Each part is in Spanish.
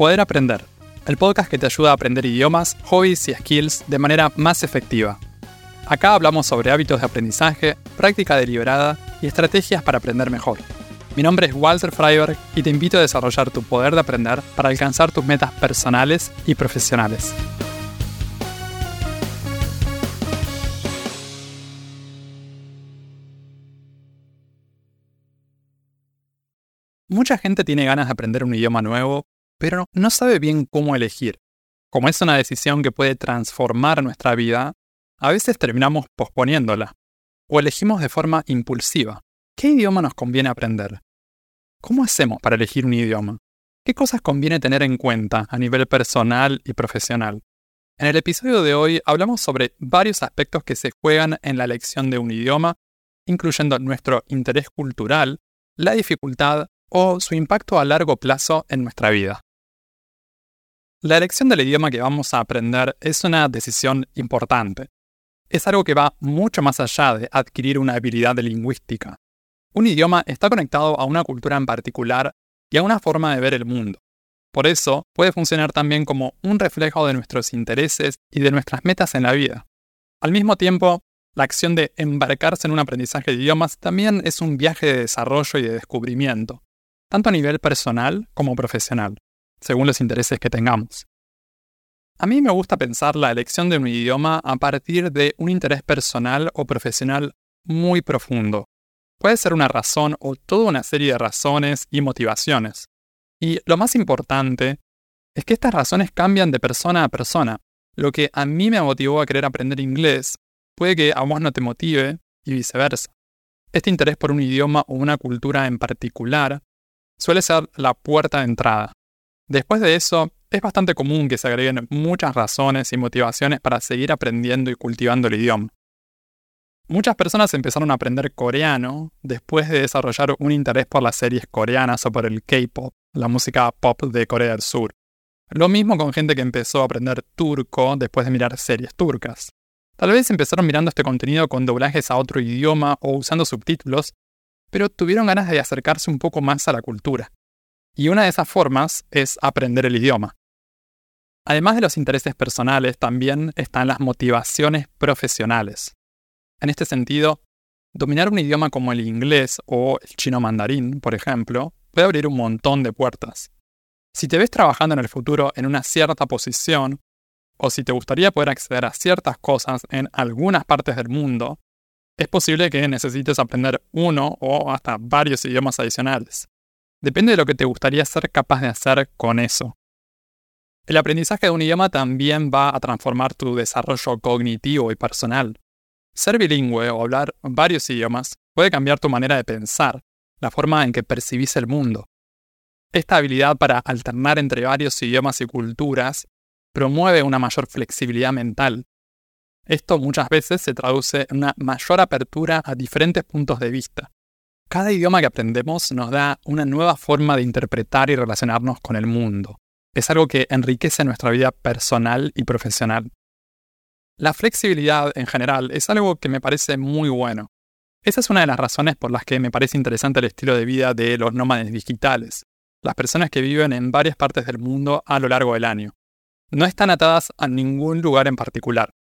Poder Aprender, el podcast que te ayuda a aprender idiomas, hobbies y skills de manera más efectiva. Acá hablamos sobre hábitos de aprendizaje, práctica deliberada y estrategias para aprender mejor. Mi nombre es Walter Freiberg y te invito a desarrollar tu poder de aprender para alcanzar tus metas personales y profesionales. Mucha gente tiene ganas de aprender un idioma nuevo, pero no sabe bien cómo elegir. Como es una decisión que puede transformar nuestra vida, a veces terminamos posponiéndola o elegimos de forma impulsiva. ¿Qué idioma nos conviene aprender? ¿Cómo hacemos para elegir un idioma? ¿Qué cosas conviene tener en cuenta a nivel personal y profesional? En el episodio de hoy hablamos sobre varios aspectos que se juegan en la elección de un idioma, incluyendo nuestro interés cultural, la dificultad o su impacto a largo plazo en nuestra vida. La elección del idioma que vamos a aprender es una decisión importante. Es algo que va mucho más allá de adquirir una habilidad lingüística. Un idioma está conectado a una cultura en particular y a una forma de ver el mundo. Por eso, puede funcionar también como un reflejo de nuestros intereses y de nuestras metas en la vida. Al mismo tiempo, la acción de embarcarse en un aprendizaje de idiomas también es un viaje de desarrollo y de descubrimiento tanto a nivel personal como profesional, según los intereses que tengamos. A mí me gusta pensar la elección de un idioma a partir de un interés personal o profesional muy profundo. Puede ser una razón o toda una serie de razones y motivaciones. Y lo más importante es que estas razones cambian de persona a persona. Lo que a mí me motivó a querer aprender inglés puede que a vos no te motive y viceversa. Este interés por un idioma o una cultura en particular suele ser la puerta de entrada. Después de eso, es bastante común que se agreguen muchas razones y motivaciones para seguir aprendiendo y cultivando el idioma. Muchas personas empezaron a aprender coreano después de desarrollar un interés por las series coreanas o por el K-pop, la música pop de Corea del Sur. Lo mismo con gente que empezó a aprender turco después de mirar series turcas. Tal vez empezaron mirando este contenido con doblajes a otro idioma o usando subtítulos pero tuvieron ganas de acercarse un poco más a la cultura. Y una de esas formas es aprender el idioma. Además de los intereses personales, también están las motivaciones profesionales. En este sentido, dominar un idioma como el inglés o el chino mandarín, por ejemplo, puede abrir un montón de puertas. Si te ves trabajando en el futuro en una cierta posición, o si te gustaría poder acceder a ciertas cosas en algunas partes del mundo, es posible que necesites aprender uno o hasta varios idiomas adicionales. Depende de lo que te gustaría ser capaz de hacer con eso. El aprendizaje de un idioma también va a transformar tu desarrollo cognitivo y personal. Ser bilingüe o hablar varios idiomas puede cambiar tu manera de pensar, la forma en que percibís el mundo. Esta habilidad para alternar entre varios idiomas y culturas promueve una mayor flexibilidad mental esto muchas veces se traduce en una mayor apertura a diferentes puntos de vista. Cada idioma que aprendemos nos da una nueva forma de interpretar y relacionarnos con el mundo. Es algo que enriquece nuestra vida personal y profesional. La flexibilidad en general es algo que me parece muy bueno. Esa es una de las razones por las que me parece interesante el estilo de vida de los nómades digitales, las personas que viven en varias partes del mundo a lo largo del año. No están atadas a ningún lugar en particular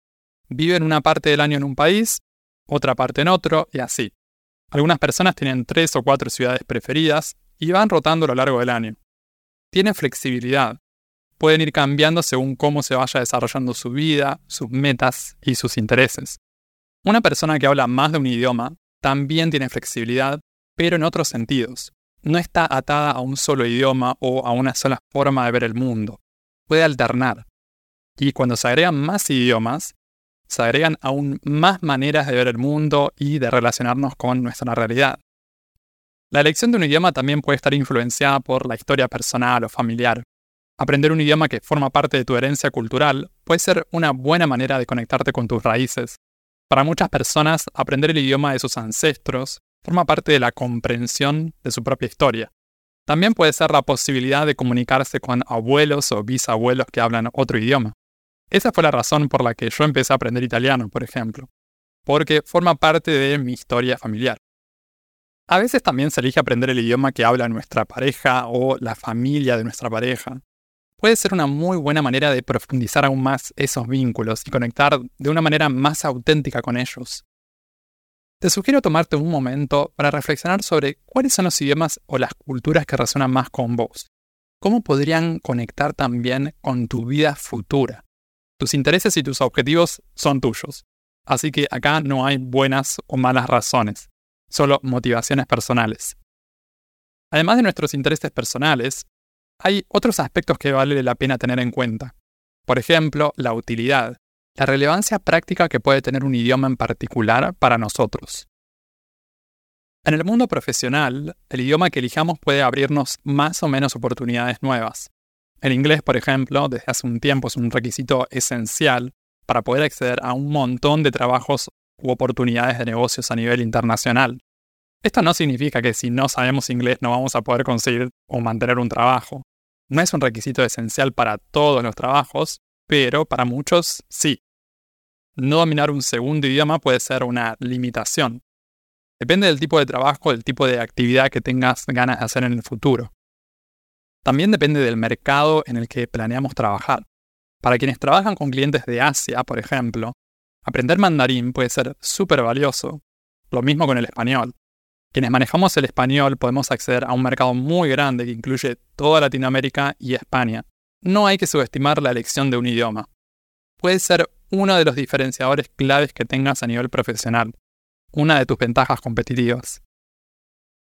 viven una parte del año en un país, otra parte en otro y así. Algunas personas tienen tres o cuatro ciudades preferidas y van rotando a lo largo del año. Tienen flexibilidad. Pueden ir cambiando según cómo se vaya desarrollando su vida, sus metas y sus intereses. Una persona que habla más de un idioma también tiene flexibilidad, pero en otros sentidos. No está atada a un solo idioma o a una sola forma de ver el mundo. Puede alternar. Y cuando se agregan más idiomas, se agregan aún más maneras de ver el mundo y de relacionarnos con nuestra realidad. La elección de un idioma también puede estar influenciada por la historia personal o familiar. Aprender un idioma que forma parte de tu herencia cultural puede ser una buena manera de conectarte con tus raíces. Para muchas personas, aprender el idioma de sus ancestros forma parte de la comprensión de su propia historia. También puede ser la posibilidad de comunicarse con abuelos o bisabuelos que hablan otro idioma. Esa fue la razón por la que yo empecé a aprender italiano, por ejemplo, porque forma parte de mi historia familiar. A veces también se elige aprender el idioma que habla nuestra pareja o la familia de nuestra pareja. puede ser una muy buena manera de profundizar aún más esos vínculos y conectar de una manera más auténtica con ellos. Te sugiero tomarte un momento para reflexionar sobre cuáles son los idiomas o las culturas que resuenan más con vos. ¿Cómo podrían conectar también con tu vida futura? Tus intereses y tus objetivos son tuyos. Así que acá no hay buenas o malas razones, solo motivaciones personales. Además de nuestros intereses personales, hay otros aspectos que vale la pena tener en cuenta. Por ejemplo, la utilidad, la relevancia práctica que puede tener un idioma en particular para nosotros. En el mundo profesional, el idioma que elijamos puede abrirnos más o menos oportunidades nuevas. El inglés, por ejemplo, desde hace un tiempo es un requisito esencial para poder acceder a un montón de trabajos u oportunidades de negocios a nivel internacional. Esto no significa que si no sabemos inglés no vamos a poder conseguir o mantener un trabajo. No es un requisito esencial para todos los trabajos, pero para muchos sí. No dominar un segundo idioma puede ser una limitación. Depende del tipo de trabajo, del tipo de actividad que tengas ganas de hacer en el futuro. También depende del mercado en el que planeamos trabajar. Para quienes trabajan con clientes de Asia, por ejemplo, aprender mandarín puede ser súper valioso. Lo mismo con el español. Quienes manejamos el español podemos acceder a un mercado muy grande que incluye toda Latinoamérica y España. No hay que subestimar la elección de un idioma. Puede ser uno de los diferenciadores claves que tengas a nivel profesional, una de tus ventajas competitivas.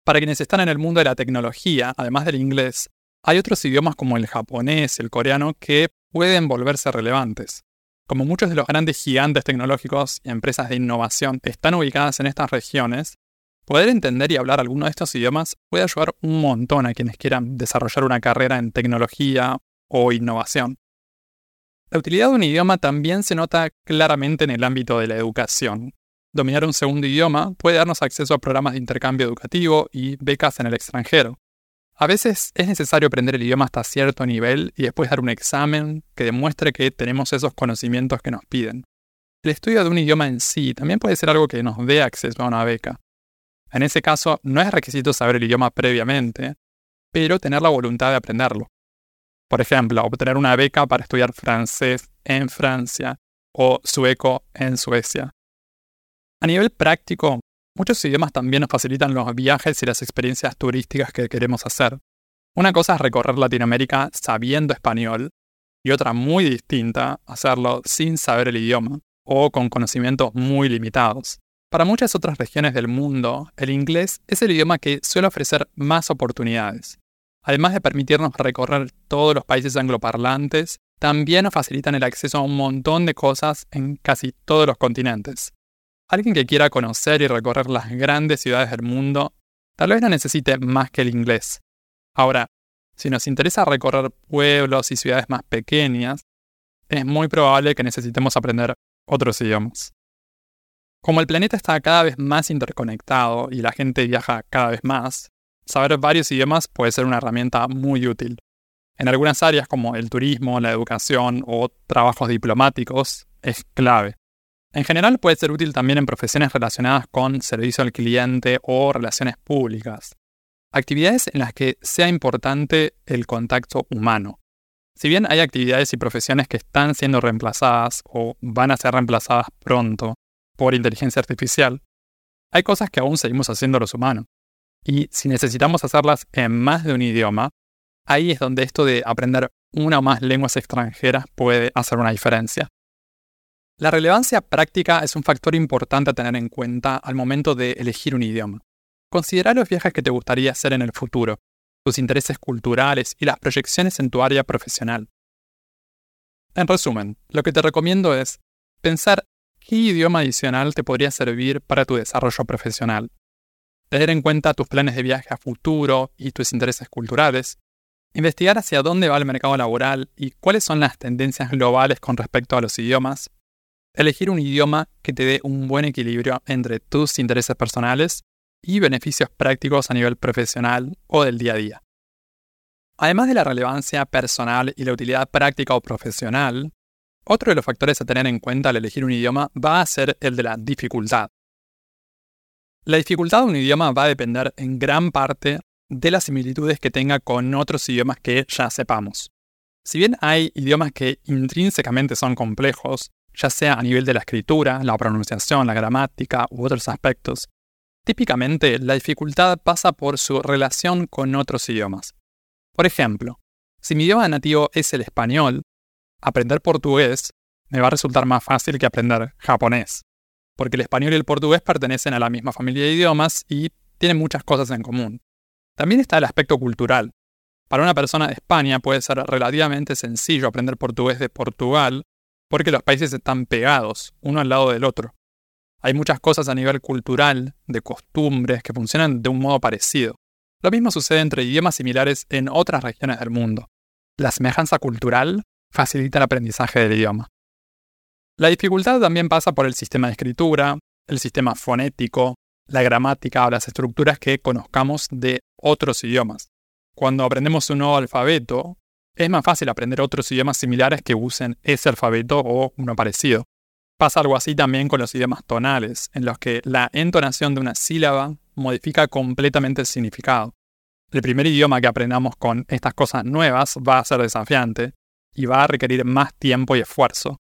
Para quienes están en el mundo de la tecnología, además del inglés, hay otros idiomas como el japonés, el coreano, que pueden volverse relevantes. Como muchos de los grandes gigantes tecnológicos y empresas de innovación están ubicadas en estas regiones, poder entender y hablar alguno de estos idiomas puede ayudar un montón a quienes quieran desarrollar una carrera en tecnología o innovación. La utilidad de un idioma también se nota claramente en el ámbito de la educación. Dominar un segundo idioma puede darnos acceso a programas de intercambio educativo y becas en el extranjero, a veces es necesario aprender el idioma hasta cierto nivel y después dar un examen que demuestre que tenemos esos conocimientos que nos piden. El estudio de un idioma en sí también puede ser algo que nos dé acceso a una beca. En ese caso, no es requisito saber el idioma previamente, pero tener la voluntad de aprenderlo. Por ejemplo, obtener una beca para estudiar francés en Francia o sueco en Suecia. A nivel práctico, Muchos idiomas también nos facilitan los viajes y las experiencias turísticas que queremos hacer. Una cosa es recorrer Latinoamérica sabiendo español y otra muy distinta, hacerlo sin saber el idioma o con conocimientos muy limitados. Para muchas otras regiones del mundo, el inglés es el idioma que suele ofrecer más oportunidades. Además de permitirnos recorrer todos los países angloparlantes, también nos facilitan el acceso a un montón de cosas en casi todos los continentes. Alguien que quiera conocer y recorrer las grandes ciudades del mundo tal vez no necesite más que el inglés. Ahora, si nos interesa recorrer pueblos y ciudades más pequeñas, es muy probable que necesitemos aprender otros idiomas. Como el planeta está cada vez más interconectado y la gente viaja cada vez más, saber varios idiomas puede ser una herramienta muy útil. En algunas áreas como el turismo, la educación o trabajos diplomáticos es clave. En general puede ser útil también en profesiones relacionadas con servicio al cliente o relaciones públicas. Actividades en las que sea importante el contacto humano. Si bien hay actividades y profesiones que están siendo reemplazadas o van a ser reemplazadas pronto por inteligencia artificial, hay cosas que aún seguimos haciendo los humanos. Y si necesitamos hacerlas en más de un idioma, ahí es donde esto de aprender una o más lenguas extranjeras puede hacer una diferencia. La relevancia práctica es un factor importante a tener en cuenta al momento de elegir un idioma. Considera los viajes que te gustaría hacer en el futuro, tus intereses culturales y las proyecciones en tu área profesional. En resumen, lo que te recomiendo es pensar qué idioma adicional te podría servir para tu desarrollo profesional. Tener en cuenta tus planes de viaje a futuro y tus intereses culturales. Investigar hacia dónde va el mercado laboral y cuáles son las tendencias globales con respecto a los idiomas Elegir un idioma que te dé un buen equilibrio entre tus intereses personales y beneficios prácticos a nivel profesional o del día a día. Además de la relevancia personal y la utilidad práctica o profesional, otro de los factores a tener en cuenta al elegir un idioma va a ser el de la dificultad. La dificultad de un idioma va a depender en gran parte de las similitudes que tenga con otros idiomas que ya sepamos. Si bien hay idiomas que intrínsecamente son complejos, ya sea a nivel de la escritura, la pronunciación, la gramática u otros aspectos, típicamente la dificultad pasa por su relación con otros idiomas. Por ejemplo, si mi idioma nativo es el español, aprender portugués me va a resultar más fácil que aprender japonés, porque el español y el portugués pertenecen a la misma familia de idiomas y tienen muchas cosas en común. También está el aspecto cultural. Para una persona de España puede ser relativamente sencillo aprender portugués de Portugal, porque los países están pegados, uno al lado del otro. Hay muchas cosas a nivel cultural, de costumbres, que funcionan de un modo parecido. Lo mismo sucede entre idiomas similares en otras regiones del mundo. La semejanza cultural facilita el aprendizaje del idioma. La dificultad también pasa por el sistema de escritura, el sistema fonético, la gramática o las estructuras que conozcamos de otros idiomas. Cuando aprendemos un nuevo alfabeto, es más fácil aprender otros idiomas similares que usen ese alfabeto o uno parecido. Pasa algo así también con los idiomas tonales, en los que la entonación de una sílaba modifica completamente el significado. El primer idioma que aprendamos con estas cosas nuevas va a ser desafiante y va a requerir más tiempo y esfuerzo.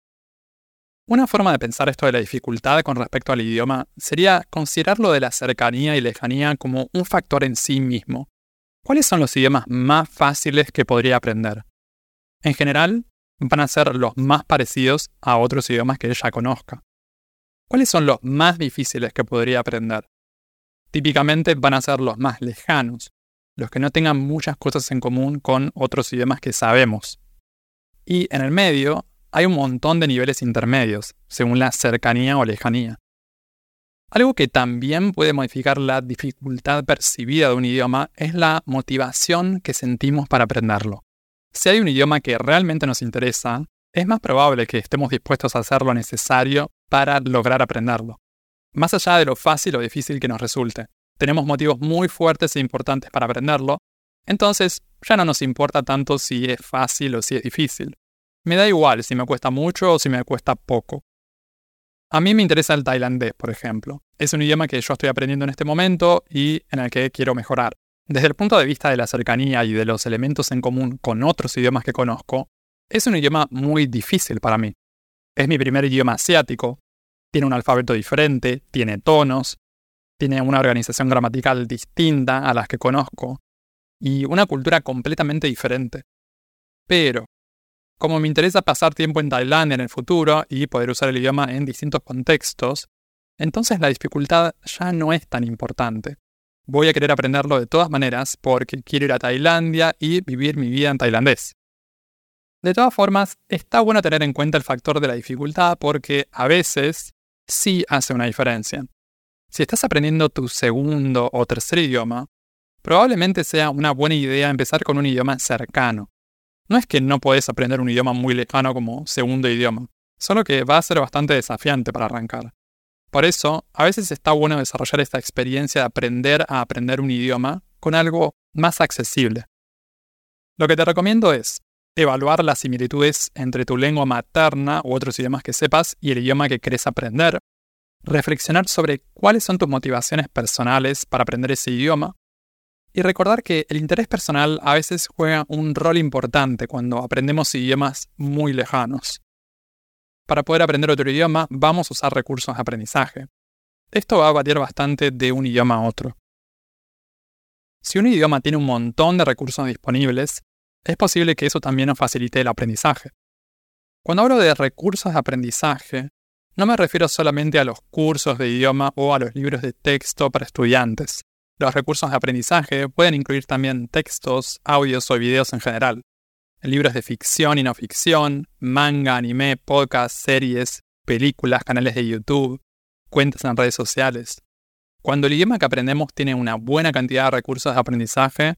Una forma de pensar esto de la dificultad con respecto al idioma sería considerarlo de la cercanía y lejanía como un factor en sí mismo. ¿Cuáles son los idiomas más fáciles que podría aprender? En general, van a ser los más parecidos a otros idiomas que ella conozca. ¿Cuáles son los más difíciles que podría aprender? Típicamente van a ser los más lejanos, los que no tengan muchas cosas en común con otros idiomas que sabemos. Y en el medio hay un montón de niveles intermedios, según la cercanía o lejanía. Algo que también puede modificar la dificultad percibida de un idioma es la motivación que sentimos para aprenderlo. Si hay un idioma que realmente nos interesa, es más probable que estemos dispuestos a hacer lo necesario para lograr aprenderlo. Más allá de lo fácil o difícil que nos resulte, tenemos motivos muy fuertes e importantes para aprenderlo, entonces ya no nos importa tanto si es fácil o si es difícil. Me da igual si me cuesta mucho o si me cuesta poco. A mí me interesa el tailandés, por ejemplo. Es un idioma que yo estoy aprendiendo en este momento y en el que quiero mejorar. Desde el punto de vista de la cercanía y de los elementos en común con otros idiomas que conozco, es un idioma muy difícil para mí. Es mi primer idioma asiático, tiene un alfabeto diferente, tiene tonos, tiene una organización gramatical distinta a las que conozco y una cultura completamente diferente. Pero como me interesa pasar tiempo en Tailandia en el futuro y poder usar el idioma en distintos contextos, entonces la dificultad ya no es tan importante. Voy a querer aprenderlo de todas maneras porque quiero ir a Tailandia y vivir mi vida en tailandés. De todas formas, está bueno tener en cuenta el factor de la dificultad porque a veces sí hace una diferencia. Si estás aprendiendo tu segundo o tercer idioma, probablemente sea una buena idea empezar con un idioma cercano, no es que no podés aprender un idioma muy lejano como segundo idioma, solo que va a ser bastante desafiante para arrancar. Por eso, a veces está bueno desarrollar esta experiencia de aprender a aprender un idioma con algo más accesible. Lo que te recomiendo es evaluar las similitudes entre tu lengua materna u otros idiomas que sepas y el idioma que querés aprender, reflexionar sobre cuáles son tus motivaciones personales para aprender ese idioma y recordar que el interés personal a veces juega un rol importante cuando aprendemos idiomas muy lejanos. Para poder aprender otro idioma vamos a usar recursos de aprendizaje. Esto va a variar bastante de un idioma a otro. Si un idioma tiene un montón de recursos disponibles, es posible que eso también nos facilite el aprendizaje. Cuando hablo de recursos de aprendizaje, no me refiero solamente a los cursos de idioma o a los libros de texto para estudiantes. Los recursos de aprendizaje pueden incluir también textos, audios o videos en general. Libros de ficción y no ficción, manga, anime, podcast, series, películas, canales de YouTube, cuentas en redes sociales. Cuando el idioma que aprendemos tiene una buena cantidad de recursos de aprendizaje,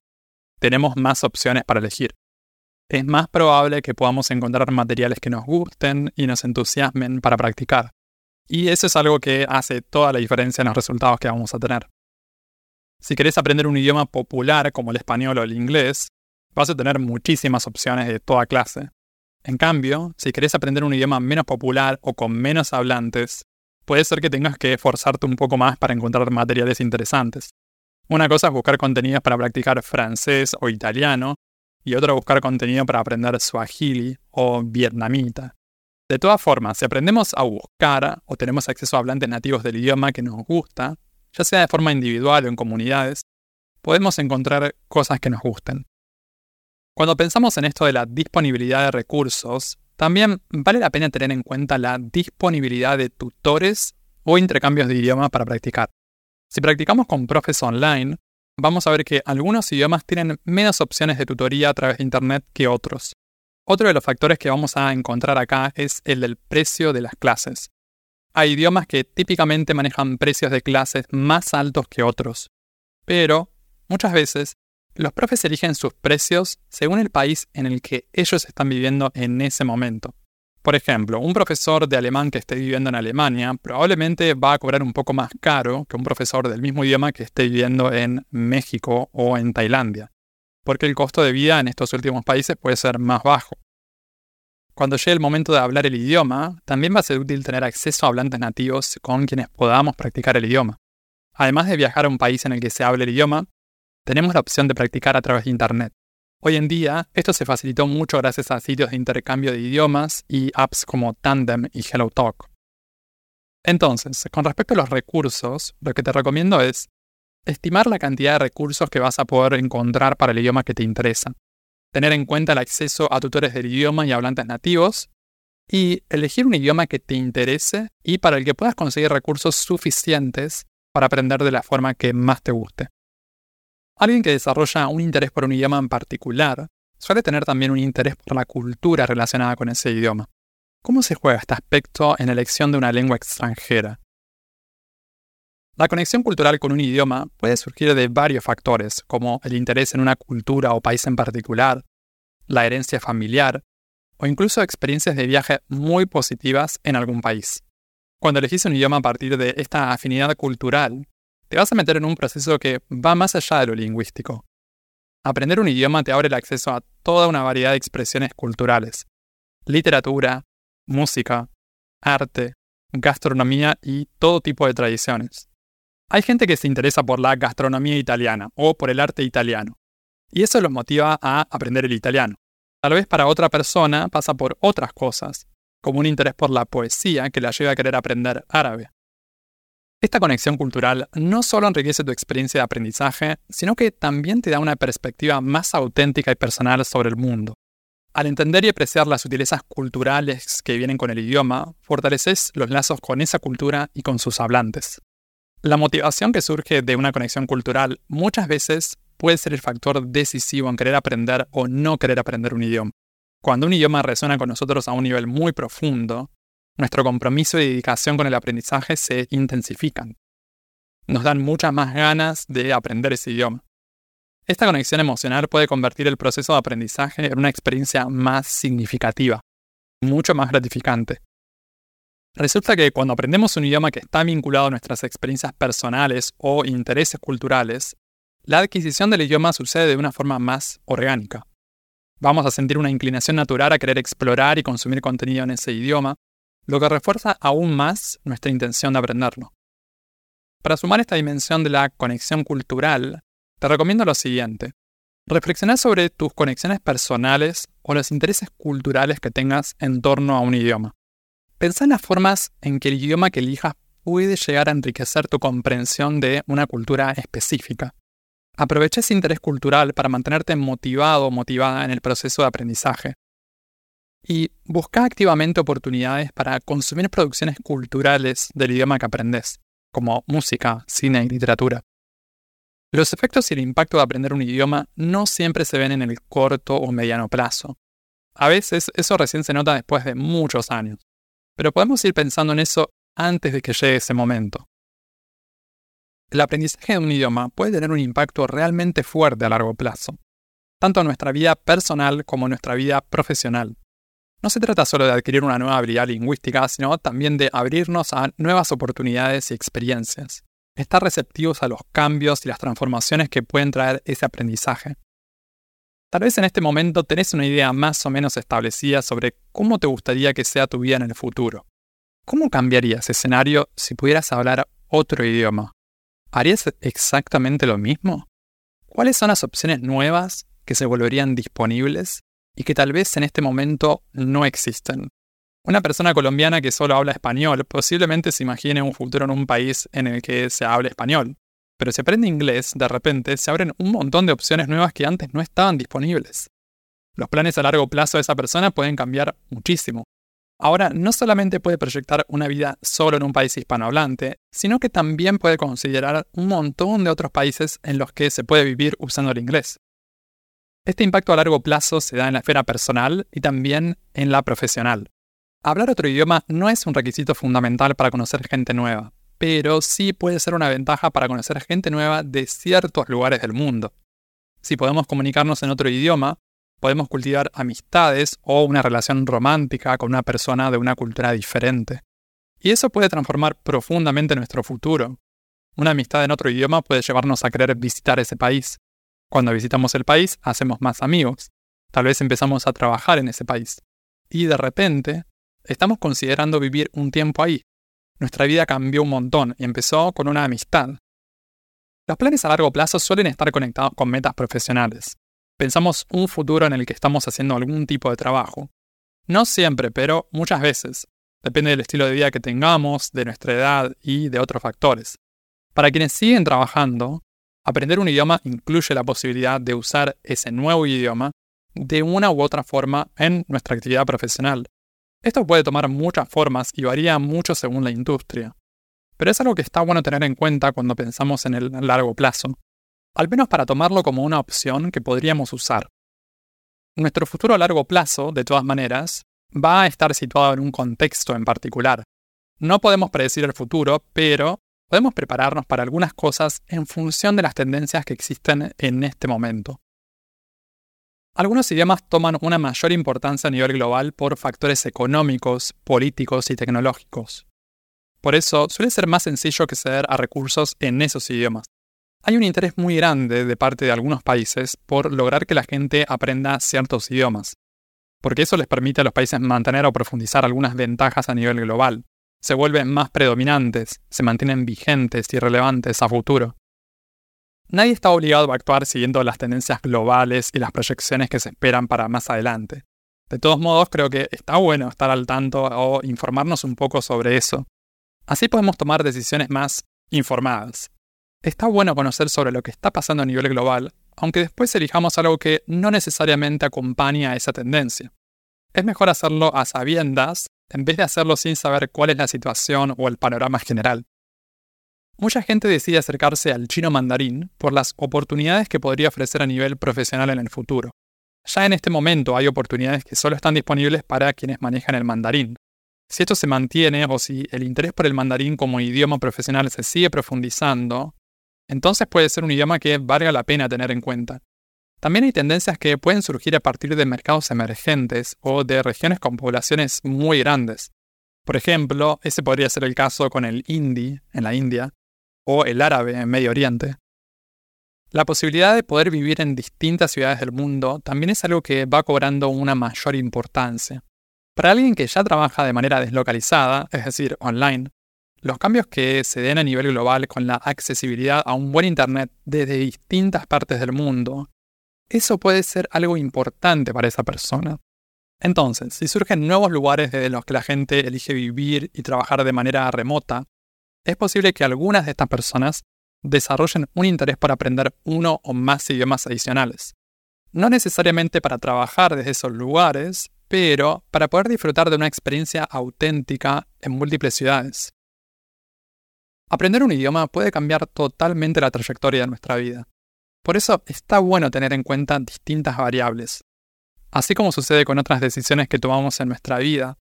tenemos más opciones para elegir. Es más probable que podamos encontrar materiales que nos gusten y nos entusiasmen para practicar. Y eso es algo que hace toda la diferencia en los resultados que vamos a tener. Si querés aprender un idioma popular como el español o el inglés, vas a tener muchísimas opciones de toda clase. En cambio, si querés aprender un idioma menos popular o con menos hablantes, puede ser que tengas que esforzarte un poco más para encontrar materiales interesantes. Una cosa es buscar contenidos para practicar francés o italiano, y otro buscar contenido para aprender suajili o vietnamita. De todas formas, si aprendemos a buscar o tenemos acceso a hablantes nativos del idioma que nos gusta, ya sea de forma individual o en comunidades, podemos encontrar cosas que nos gusten. Cuando pensamos en esto de la disponibilidad de recursos, también vale la pena tener en cuenta la disponibilidad de tutores o intercambios de idioma para practicar. Si practicamos con profes online, vamos a ver que algunos idiomas tienen menos opciones de tutoría a través de Internet que otros. Otro de los factores que vamos a encontrar acá es el del precio de las clases. Hay idiomas que típicamente manejan precios de clases más altos que otros, pero muchas veces los profes eligen sus precios según el país en el que ellos están viviendo en ese momento. Por ejemplo, un profesor de alemán que esté viviendo en Alemania probablemente va a cobrar un poco más caro que un profesor del mismo idioma que esté viviendo en México o en Tailandia, porque el costo de vida en estos últimos países puede ser más bajo. Cuando llegue el momento de hablar el idioma, también va a ser útil tener acceso a hablantes nativos con quienes podamos practicar el idioma. Además de viajar a un país en el que se hable el idioma, tenemos la opción de practicar a través de Internet. Hoy en día, esto se facilitó mucho gracias a sitios de intercambio de idiomas y apps como Tandem y HelloTalk. Entonces, con respecto a los recursos, lo que te recomiendo es estimar la cantidad de recursos que vas a poder encontrar para el idioma que te interesa, tener en cuenta el acceso a tutores del idioma y hablantes nativos, y elegir un idioma que te interese y para el que puedas conseguir recursos suficientes para aprender de la forma que más te guste. Alguien que desarrolla un interés por un idioma en particular suele tener también un interés por la cultura relacionada con ese idioma. ¿Cómo se juega este aspecto en la elección de una lengua extranjera? La conexión cultural con un idioma puede surgir de varios factores, como el interés en una cultura o país en particular, la herencia familiar, o incluso experiencias de viaje muy positivas en algún país. Cuando elegís un idioma a partir de esta afinidad cultural, te vas a meter en un proceso que va más allá de lo lingüístico. Aprender un idioma te abre el acceso a toda una variedad de expresiones culturales. Literatura, música, arte, gastronomía y todo tipo de tradiciones. Hay gente que se interesa por la gastronomía italiana o por el arte italiano, y eso los motiva a aprender el italiano. Tal vez para otra persona pasa por otras cosas, como un interés por la poesía que la lleva a querer aprender árabe. Esta conexión cultural no solo enriquece tu experiencia de aprendizaje, sino que también te da una perspectiva más auténtica y personal sobre el mundo. Al entender y apreciar las sutilezas culturales que vienen con el idioma, fortaleces los lazos con esa cultura y con sus hablantes. La motivación que surge de una conexión cultural muchas veces puede ser el factor decisivo en querer aprender o no querer aprender un idioma. Cuando un idioma resuena con nosotros a un nivel muy profundo, nuestro compromiso y dedicación con el aprendizaje se intensifican. Nos dan muchas más ganas de aprender ese idioma. Esta conexión emocional puede convertir el proceso de aprendizaje en una experiencia más significativa, mucho más gratificante. Resulta que cuando aprendemos un idioma que está vinculado a nuestras experiencias personales o intereses culturales, la adquisición del idioma sucede de una forma más orgánica. Vamos a sentir una inclinación natural a querer explorar y consumir contenido en ese idioma, lo que refuerza aún más nuestra intención de aprenderlo. Para sumar esta dimensión de la conexión cultural, te recomiendo lo siguiente. Reflexionar sobre tus conexiones personales o los intereses culturales que tengas en torno a un idioma. Pensá en las formas en que el idioma que elijas puede llegar a enriquecer tu comprensión de una cultura específica. Aprovecha ese interés cultural para mantenerte motivado o motivada en el proceso de aprendizaje y busca activamente oportunidades para consumir producciones culturales del idioma que aprendes, como música, cine y literatura. Los efectos y el impacto de aprender un idioma no siempre se ven en el corto o mediano plazo. A veces eso recién se nota después de muchos años, pero podemos ir pensando en eso antes de que llegue ese momento. El aprendizaje de un idioma puede tener un impacto realmente fuerte a largo plazo, tanto en nuestra vida personal como en nuestra vida profesional. No se trata solo de adquirir una nueva habilidad lingüística, sino también de abrirnos a nuevas oportunidades y experiencias. Estar receptivos a los cambios y las transformaciones que pueden traer ese aprendizaje. Tal vez en este momento tenés una idea más o menos establecida sobre cómo te gustaría que sea tu vida en el futuro. ¿Cómo cambiaría ese escenario si pudieras hablar otro idioma? ¿Harías exactamente lo mismo? ¿Cuáles son las opciones nuevas que se volverían disponibles y que tal vez en este momento no existen. Una persona colombiana que solo habla español posiblemente se imagine un futuro en un país en el que se hable español. Pero si aprende inglés, de repente se abren un montón de opciones nuevas que antes no estaban disponibles. Los planes a largo plazo de esa persona pueden cambiar muchísimo. Ahora, no solamente puede proyectar una vida solo en un país hispanohablante, sino que también puede considerar un montón de otros países en los que se puede vivir usando el inglés. Este impacto a largo plazo se da en la esfera personal y también en la profesional. Hablar otro idioma no es un requisito fundamental para conocer gente nueva, pero sí puede ser una ventaja para conocer gente nueva de ciertos lugares del mundo. Si podemos comunicarnos en otro idioma, podemos cultivar amistades o una relación romántica con una persona de una cultura diferente. Y eso puede transformar profundamente nuestro futuro. Una amistad en otro idioma puede llevarnos a querer visitar ese país. Cuando visitamos el país, hacemos más amigos. Tal vez empezamos a trabajar en ese país. Y de repente, estamos considerando vivir un tiempo ahí. Nuestra vida cambió un montón y empezó con una amistad. Los planes a largo plazo suelen estar conectados con metas profesionales. Pensamos un futuro en el que estamos haciendo algún tipo de trabajo. No siempre, pero muchas veces. Depende del estilo de vida que tengamos, de nuestra edad y de otros factores. Para quienes siguen trabajando, aprender un idioma incluye la posibilidad de usar ese nuevo idioma de una u otra forma en nuestra actividad profesional. Esto puede tomar muchas formas y varía mucho según la industria, pero es algo que está bueno tener en cuenta cuando pensamos en el largo plazo, al menos para tomarlo como una opción que podríamos usar. Nuestro futuro a largo plazo, de todas maneras, va a estar situado en un contexto en particular. No podemos predecir el futuro, pero podemos prepararnos para algunas cosas en función de las tendencias que existen en este momento. Algunos idiomas toman una mayor importancia a nivel global por factores económicos, políticos y tecnológicos. Por eso suele ser más sencillo acceder a recursos en esos idiomas. Hay un interés muy grande de parte de algunos países por lograr que la gente aprenda ciertos idiomas, porque eso les permite a los países mantener o profundizar algunas ventajas a nivel global. Se vuelven más predominantes, se mantienen vigentes y relevantes a futuro. Nadie está obligado a actuar siguiendo las tendencias globales y las proyecciones que se esperan para más adelante. De todos modos, creo que está bueno estar al tanto o informarnos un poco sobre eso. Así podemos tomar decisiones más informadas. Está bueno conocer sobre lo que está pasando a nivel global, aunque después elijamos algo que no necesariamente acompaña a esa tendencia. Es mejor hacerlo a sabiendas en vez de hacerlo sin saber cuál es la situación o el panorama general. Mucha gente decide acercarse al chino mandarín por las oportunidades que podría ofrecer a nivel profesional en el futuro. Ya en este momento hay oportunidades que solo están disponibles para quienes manejan el mandarín. Si esto se mantiene o si el interés por el mandarín como idioma profesional se sigue profundizando, entonces puede ser un idioma que valga la pena tener en cuenta. También hay tendencias que pueden surgir a partir de mercados emergentes o de regiones con poblaciones muy grandes. Por ejemplo, ese podría ser el caso con el hindi en la India, o el árabe en Medio Oriente. La posibilidad de poder vivir en distintas ciudades del mundo también es algo que va cobrando una mayor importancia. Para alguien que ya trabaja de manera deslocalizada, es decir, online, los cambios que se den a nivel global con la accesibilidad a un buen Internet desde distintas partes del mundo, eso puede ser algo importante para esa persona. Entonces, si surgen nuevos lugares desde los que la gente elige vivir y trabajar de manera remota, es posible que algunas de estas personas desarrollen un interés por aprender uno o más idiomas adicionales. No necesariamente para trabajar desde esos lugares, pero para poder disfrutar de una experiencia auténtica en múltiples ciudades. Aprender un idioma puede cambiar totalmente la trayectoria de nuestra vida. Por eso está bueno tener en cuenta distintas variables. Así como sucede con otras decisiones que tomamos en nuestra vida,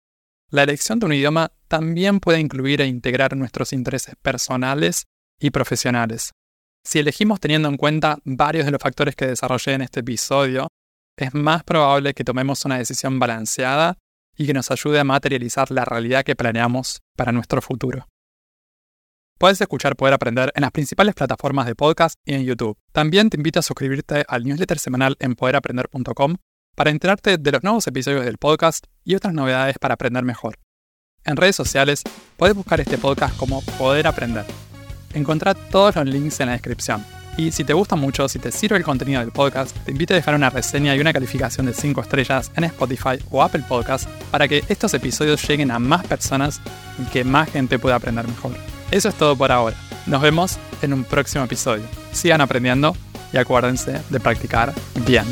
la elección de un idioma también puede incluir e integrar nuestros intereses personales y profesionales. Si elegimos teniendo en cuenta varios de los factores que desarrollé en este episodio, es más probable que tomemos una decisión balanceada y que nos ayude a materializar la realidad que planeamos para nuestro futuro. Puedes escuchar Poder Aprender en las principales plataformas de podcast y en YouTube. También te invito a suscribirte al newsletter semanal en poderaprender.com para enterarte de los nuevos episodios del podcast y otras novedades para aprender mejor. En redes sociales puedes buscar este podcast como Poder Aprender. Encontrá todos los links en la descripción. Y si te gusta mucho, si te sirve el contenido del podcast, te invito a dejar una reseña y una calificación de 5 estrellas en Spotify o Apple Podcast para que estos episodios lleguen a más personas y que más gente pueda aprender mejor. Eso es todo por ahora. Nos vemos en un próximo episodio. Sigan aprendiendo y acuérdense de practicar bien.